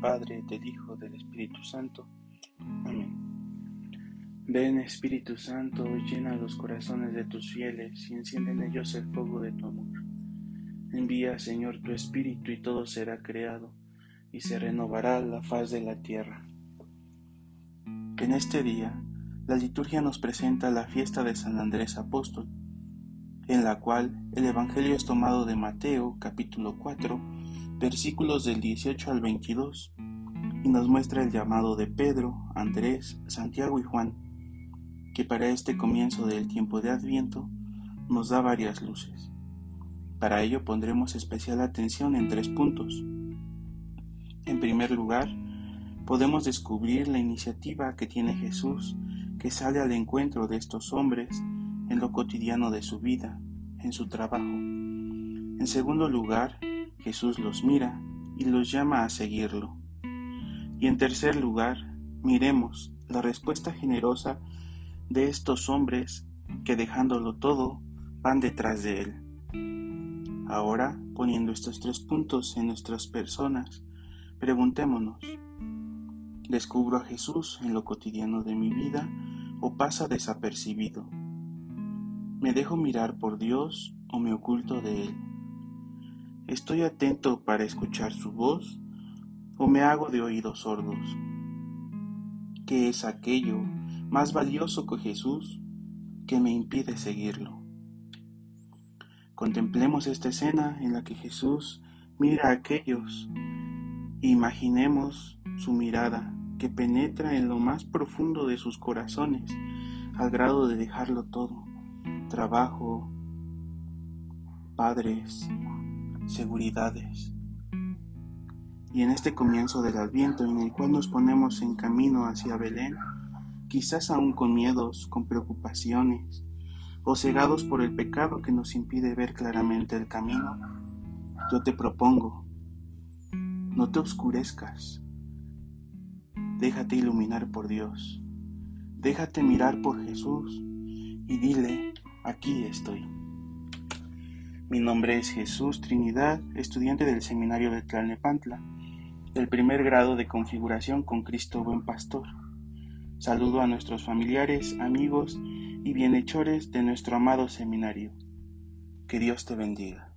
Padre, del Hijo, del Espíritu Santo. Amén. Ven Espíritu Santo, llena los corazones de tus fieles y enciende en ellos el fuego de tu amor. Envía, Señor, tu Espíritu y todo será creado y se renovará la faz de la tierra. En este día, la liturgia nos presenta la fiesta de San Andrés Apóstol, en la cual el Evangelio es tomado de Mateo capítulo 4, versículos del 18 al 22, y nos muestra el llamado de Pedro, Andrés, Santiago y Juan, que para este comienzo del tiempo de Adviento nos da varias luces. Para ello pondremos especial atención en tres puntos. En primer lugar, podemos descubrir la iniciativa que tiene Jesús, que sale al encuentro de estos hombres en lo cotidiano de su vida, en su trabajo. En segundo lugar, Jesús los mira y los llama a seguirlo. Y en tercer lugar, miremos la respuesta generosa de estos hombres que dejándolo todo van detrás de él. Ahora, poniendo estos tres puntos en nuestras personas, preguntémonos, ¿descubro a Jesús en lo cotidiano de mi vida o pasa desapercibido? ¿Me dejo mirar por Dios o me oculto de Él? ¿Estoy atento para escuchar su voz o me hago de oídos sordos? ¿Qué es aquello más valioso que Jesús que me impide seguirlo? Contemplemos esta escena en la que Jesús mira a aquellos e imaginemos su mirada que penetra en lo más profundo de sus corazones al grado de dejarlo todo, trabajo, padres, seguridades. Y en este comienzo del Adviento en el cual nos ponemos en camino hacia Belén, quizás aún con miedos, con preocupaciones, o cegados por el pecado que nos impide ver claramente el camino, yo te propongo, no te oscurezcas, déjate iluminar por Dios, déjate mirar por Jesús y dile, aquí estoy. Mi nombre es Jesús Trinidad, estudiante del Seminario de Tlalnepantla, del primer grado de configuración con Cristo Buen Pastor. Saludo a nuestros familiares, amigos y bienhechores de nuestro amado seminario. Que Dios te bendiga.